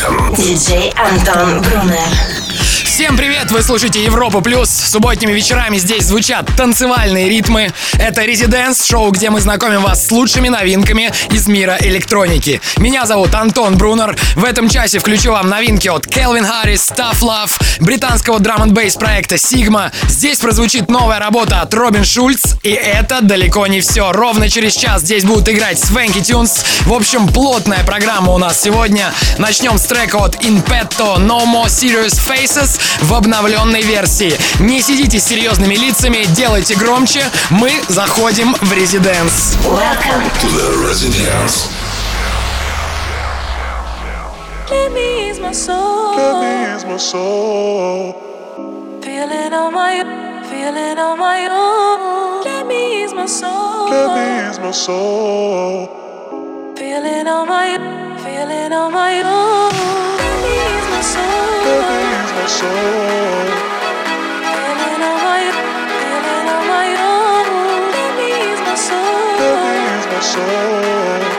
FM. DJ Anton Brunner. Всем привет! Вы слушаете Европу Плюс. Субботними вечерами здесь звучат танцевальные ритмы. Это Резиденс, шоу, где мы знакомим вас с лучшими новинками из мира электроники. Меня зовут Антон Брунер. В этом часе включу вам новинки от Келвин Харрис, Tough Love, британского драм н бейс проекта Sigma. Здесь прозвучит новая работа от Робин Шульц. И это далеко не все. Ровно через час здесь будут играть Свенки Тюнс. В общем, плотная программа у нас сегодня. Начнем с трека от Inpetto No More Serious Faces в обновленной версии. Не сидите с серьезными лицами, делайте громче. Мы заходим в резиденс. Welcome. to the Residence. Let me ease my soul. Let me ease my soul. Feeling on my own. Feeling on my own. Let me ease my soul. Let me ease my soul. Feeling on my own. Feeling on my own. Let me ease my soul. say. That means my soul.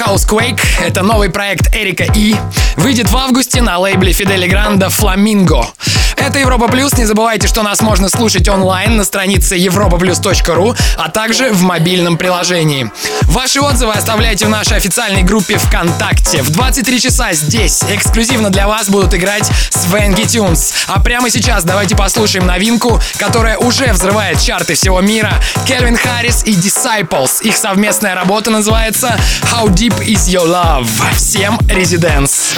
Housequake. Это новый проект Эрика И. Выйдет в августе на лейбле Фидели Гранда «Фламинго». Это Европа Плюс. Не забывайте, что нас можно слушать онлайн на странице europaplus.ru, а также в мобильном приложении. Ваши отзывы оставляйте в нашей официальной группе ВКонтакте. В 23 часа здесь эксклюзивно для вас будут играть Свенги Тюнс. А прямо сейчас давайте послушаем новинку, которая уже взрывает чарты всего мира. Кельвин Харрис и Disciples. Их совместная работа называется How Deep Is Your Love. Всем резиденс.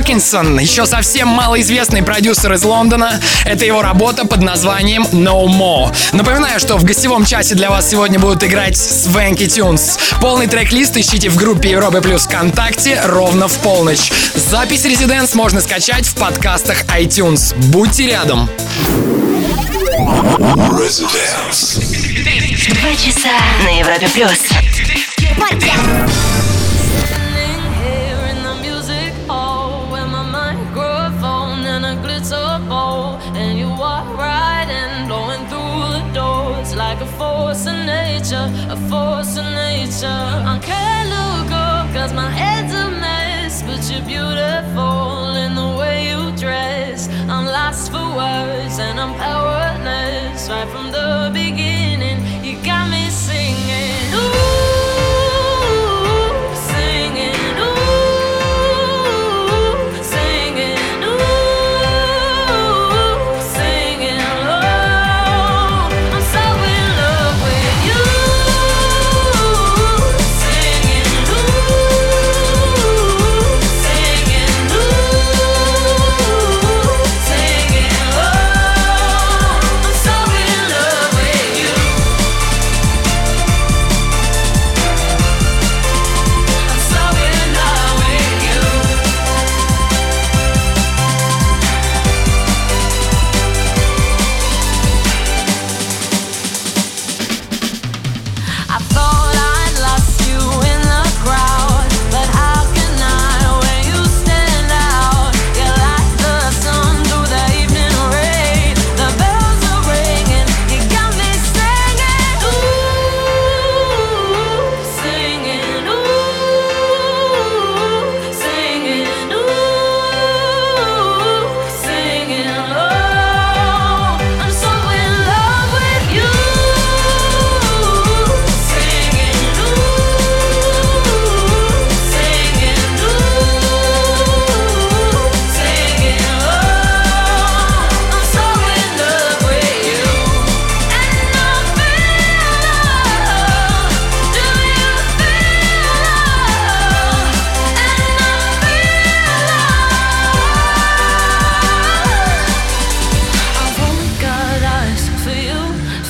Паркинсон, еще совсем малоизвестный продюсер из Лондона. Это его работа под названием No More. Напоминаю, что в гостевом часе для вас сегодня будут играть Свенки Тюнс. Полный трек-лист ищите в группе Европы Плюс ВКонтакте ровно в полночь. Запись Резиденс можно скачать в подкастах iTunes. Будьте рядом. Два часа на Европе плюс.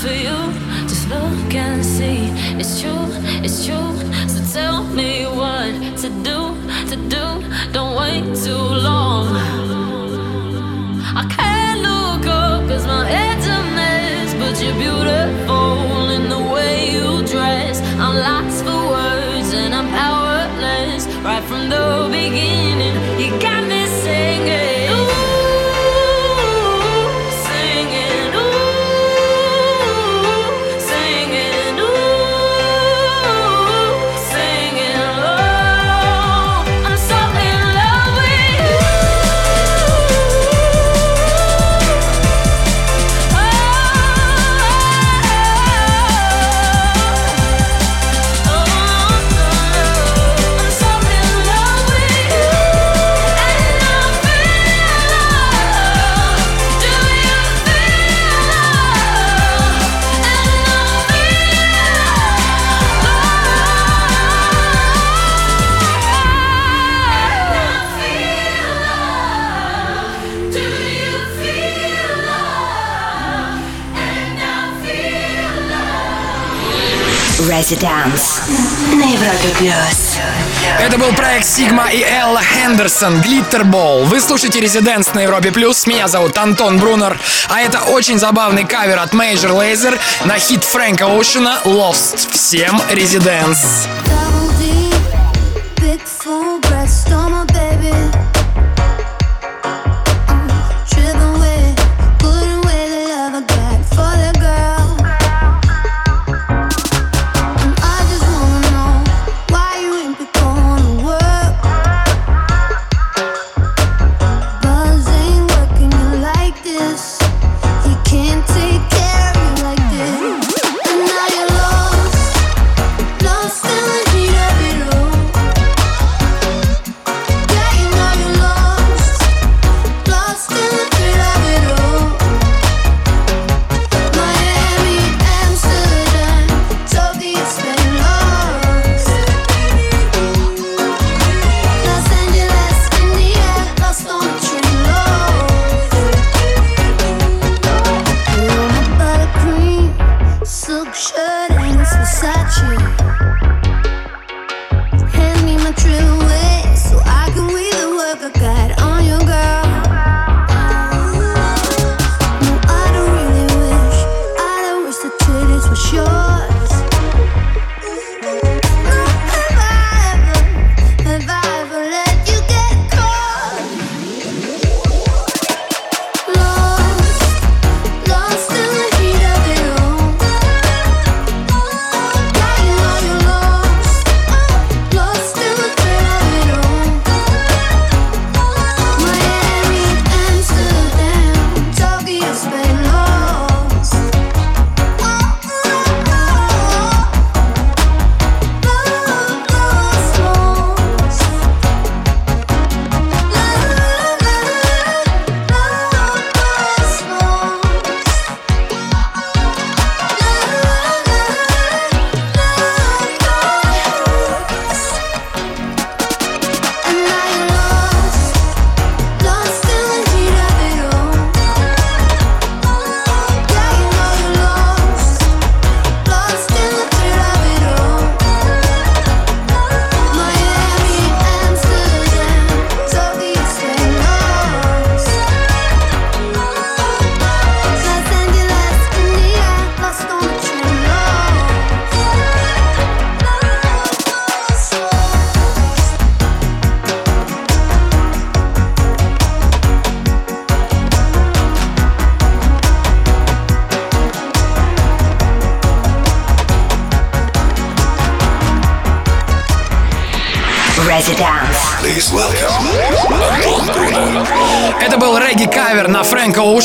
for you. Just look and see. It's true, it's true. So tell me what to do, to do. Don't wait too long. Easy Dance на Европе Плюс. Это был проект Сигма и Элла Хендерсон Глиттербол. Вы слушаете Резиденс на Европе Плюс. Меня зовут Антон Брунер. А это очень забавный кавер от Major Laser на хит Фрэнка Оушена Lost. Всем Резиденс. Double D, big full breast,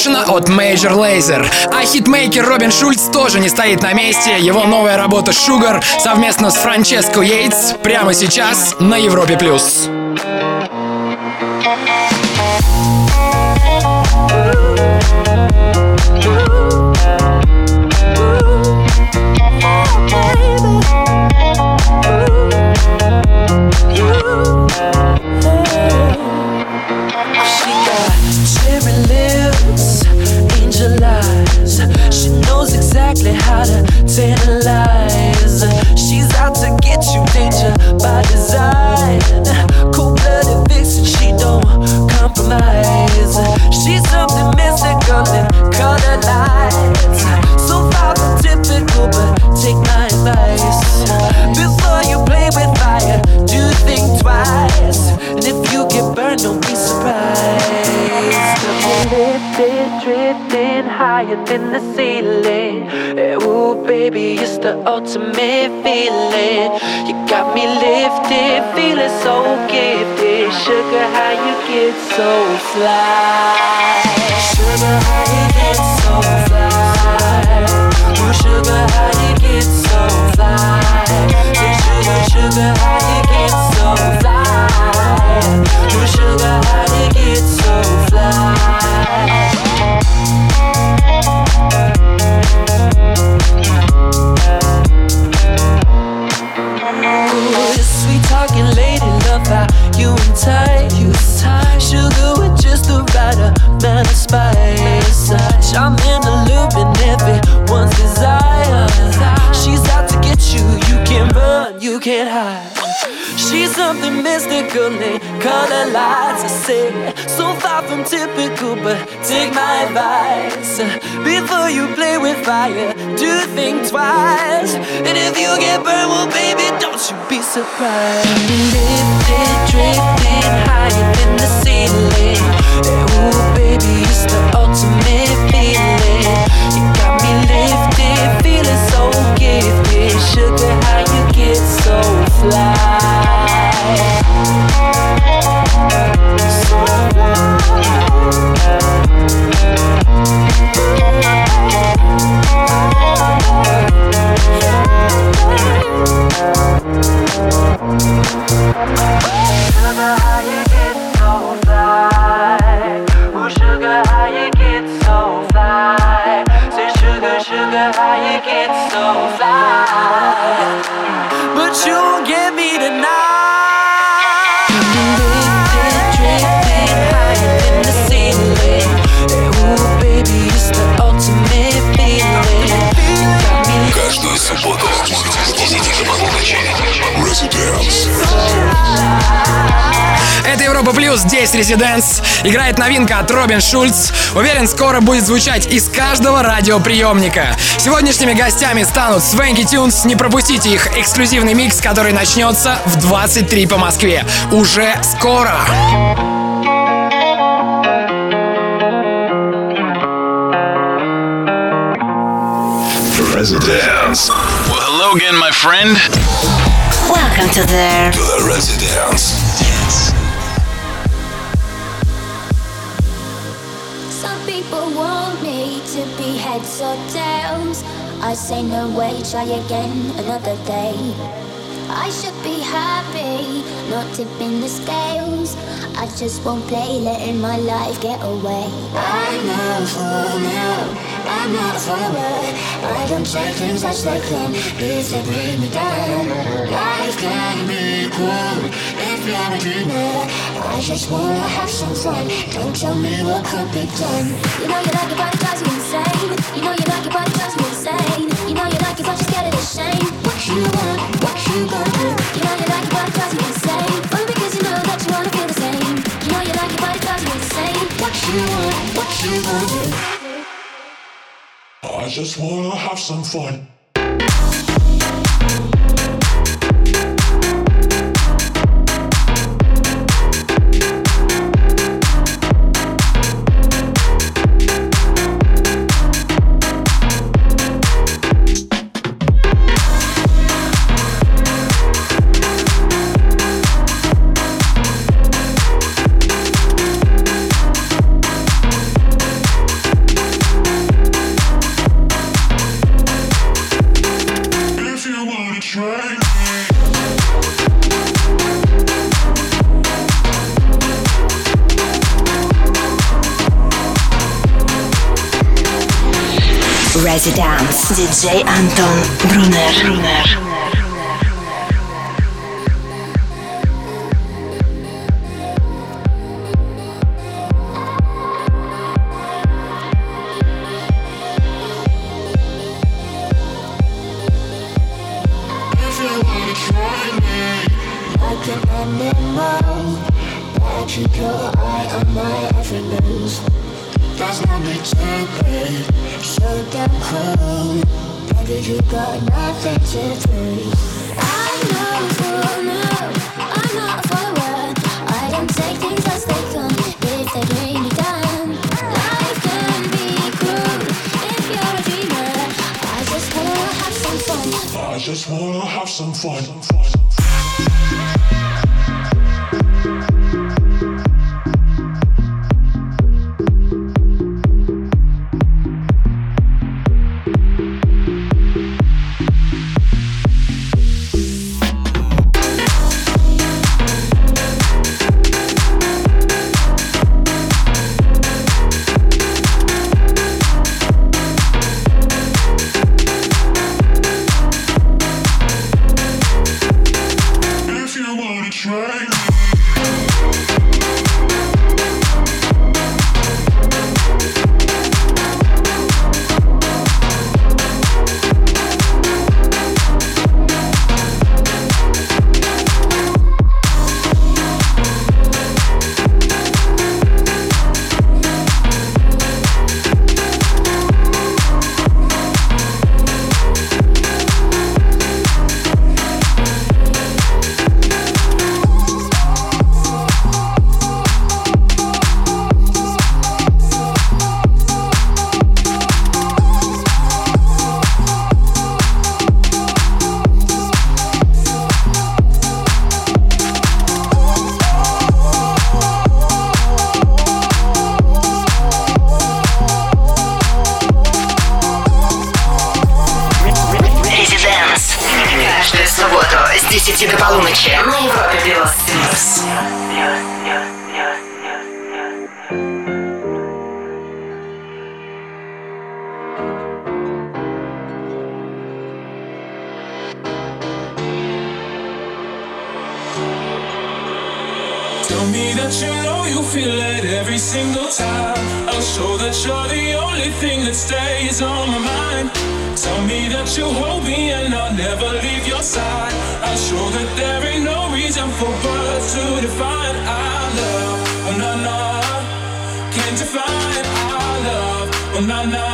Distortion от Major Lazer. А хитмейкер Робин Шульц тоже не стоит на месте. Его новая работа Sugar совместно с Франческо Йейтс прямо сейчас на Европе+. плюс. Ooh. The ultimate feeling. You got me lifted, feeling so gifted. Sugar, how you get so fly? Sugar, how you get so fly? Ooh, sugar, how you get so fly? Sugar, sugar, something mystical and color lights. I say, so far from typical, but take my advice. Before you play with fire, do think twice. And if you get burned, well, baby, don't you be surprised. Lifted, drifting higher than the ceiling. Ooh, baby, it's the ultimate feeling. You got me lifted, feeling so gifted. Sugar, how you get so fly? But you won't get so fight But you give me tonight. Европа Плюс, здесь Резиденс. Играет новинка от Робин Шульц. Уверен, скоро будет звучать из каждого радиоприемника. Сегодняшними гостями станут Свенки Тюнс. Не пропустите их эксклюзивный микс, который начнется в 23 по Москве. Уже скоро. Residence. Well, hello again, my friend. Welcome to the To the Residence. I say no way, try again another day. I should be happy, not tipping the scales. I just won't play, letting my life get away. I'm not for now, I'm not forward. I don't take things as they come, if they bring me down. Life can be cool if you're a dreamer. I just wanna have some fun. Don't tell me what could be done. You know you like but it drives you insane. You know you like it, but drives you You know you like it, but you're scared of the shame. What you want, what you gonna do? You know you like it, but it drives you insane. You know that you wanna feel the. You know you like it, but it drives you insane. What you want, what you gonna do? I just wanna have some fun. Residence. DJ Anton Brunner. Brunner. feel it every single time. I'll show that you're the only thing that stays on my mind. Tell me that you hold me and I'll never leave your side. I'll show that there ain't no reason for words to define our love. Oh na na, can't define our love. Oh na na,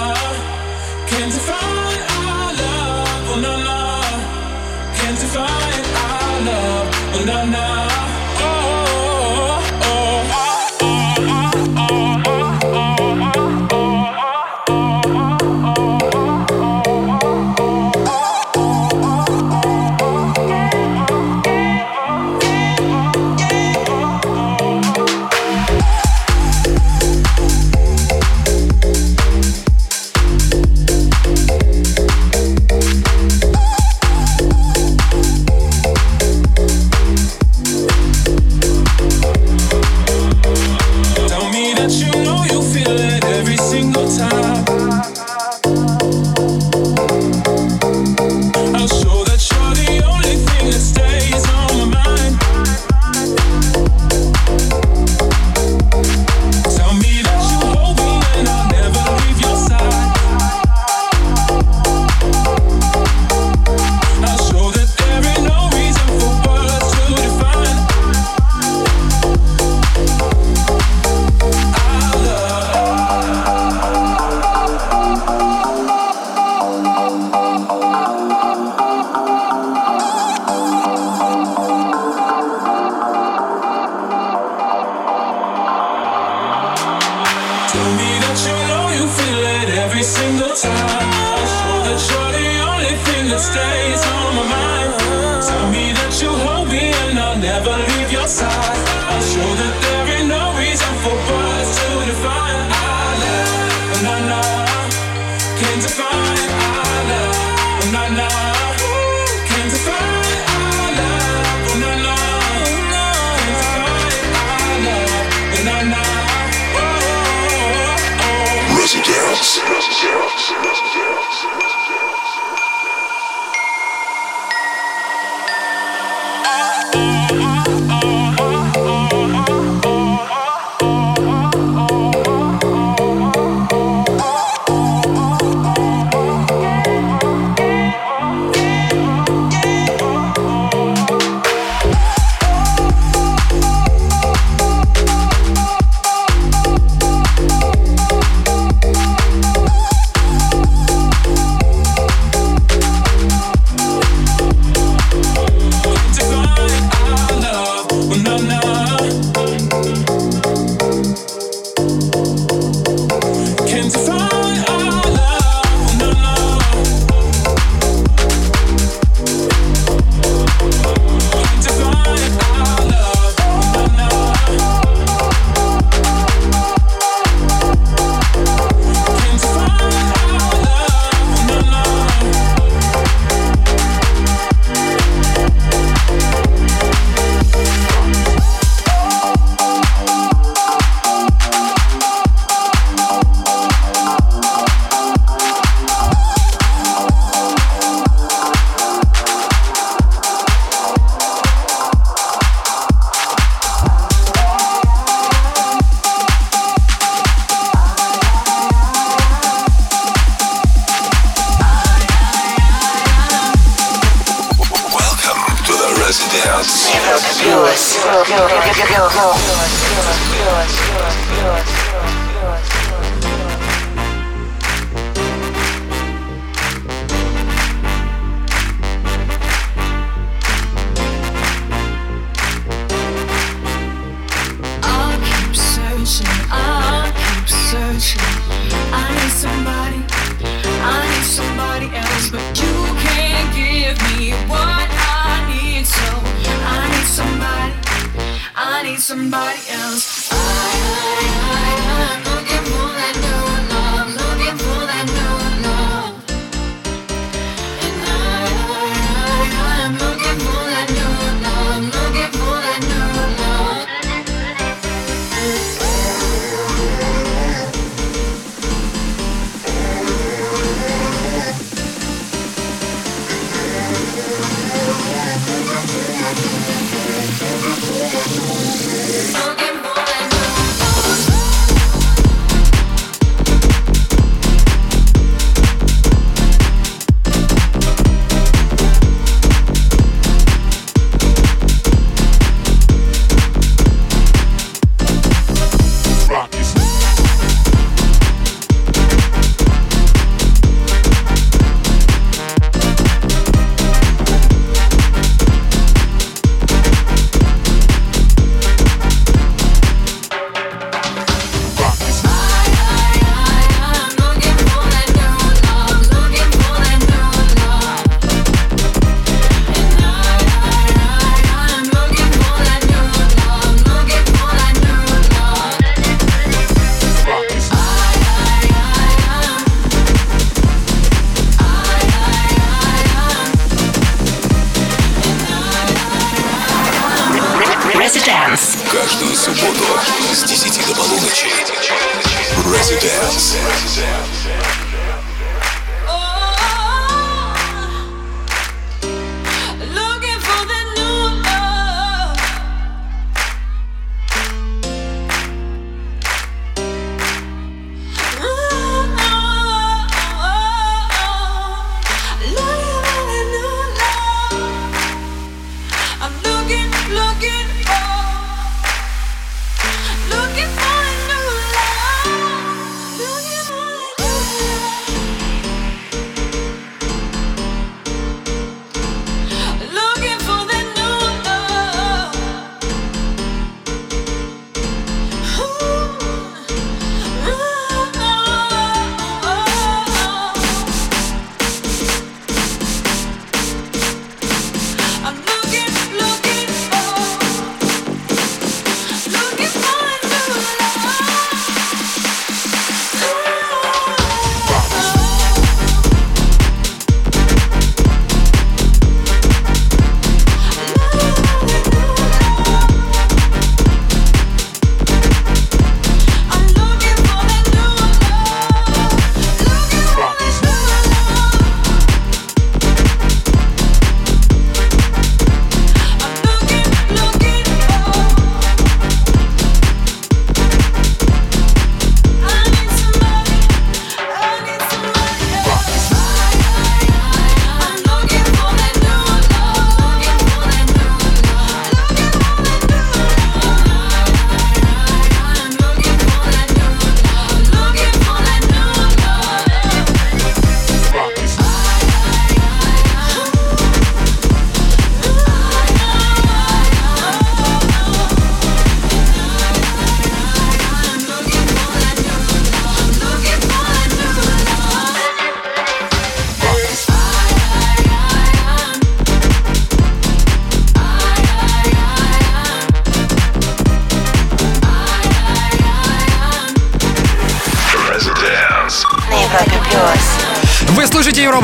can't define our love. Oh na na, can't define our love. Oh na na.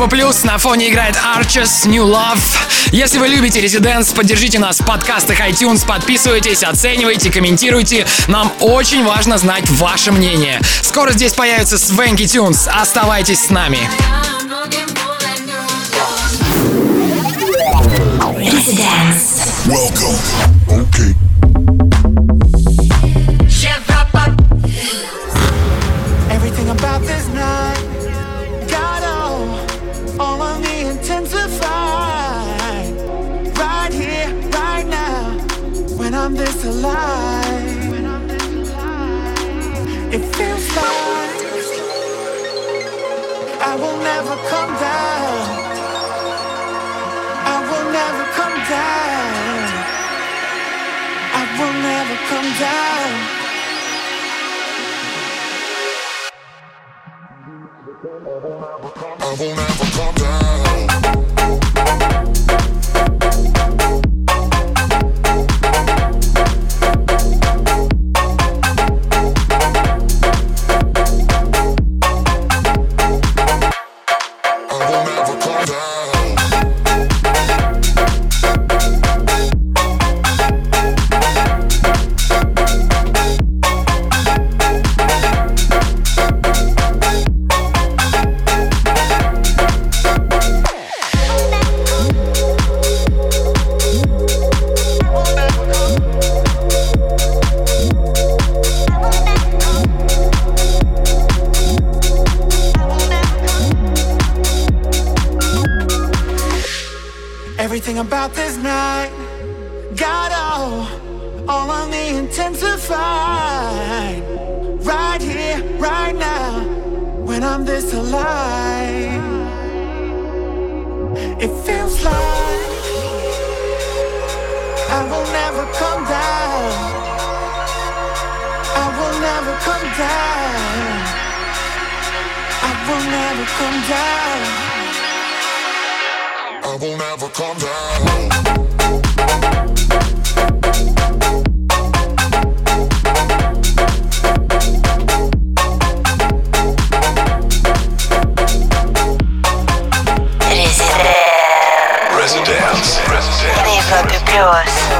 Плюс. На фоне играет Arches New Love. Если вы любите Residents, поддержите нас в подкастах iTunes, подписывайтесь, оценивайте, комментируйте. Нам очень важно знать ваше мнение. Скоро здесь появится Свенки Tunes. Оставайтесь с нами. Welcome. it feels like I will never come down. I will never come down. I will never come down. I will never come down. yours.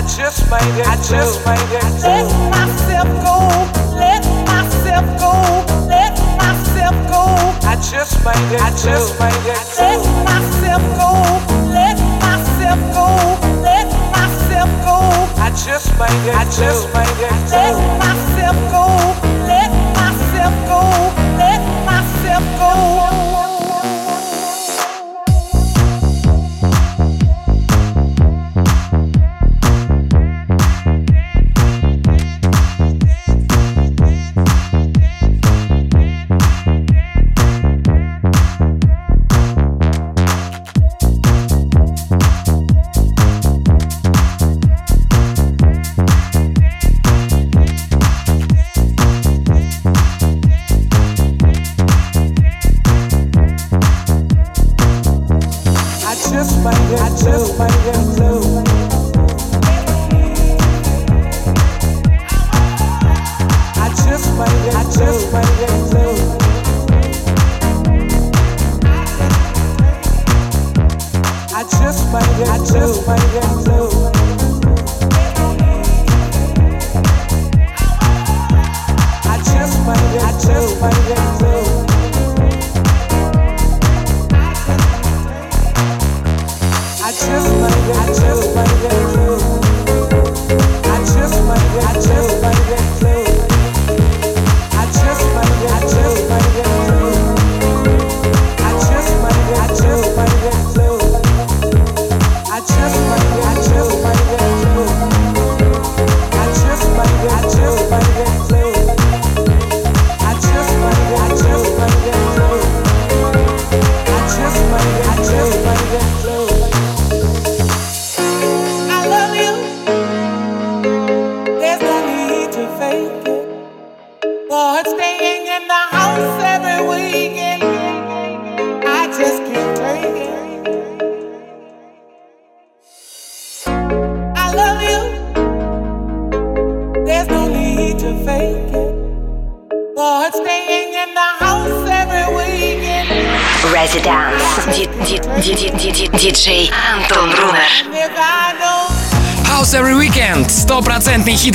I just made it. I just made it. Let myself go. Let myself go. Let myself go. I just made it. I just made it. Let myself go. Let myself go. Let myself go. I just made it. I just made it. Let myself go. Let myself go. Let myself go. Just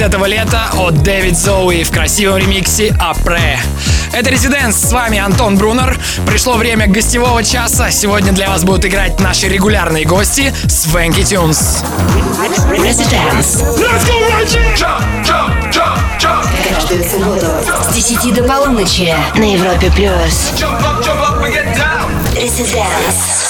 этого лета от Дэвид Зоуи в красивом ремиксе Апре. Это Резиденс, с вами Антон Брунер. Пришло время гостевого часа. Сегодня для вас будут играть наши регулярные гости Свенки Тюнс. Residence. Каждую субботу с 10 до полуночи на Европе плюс. Residence.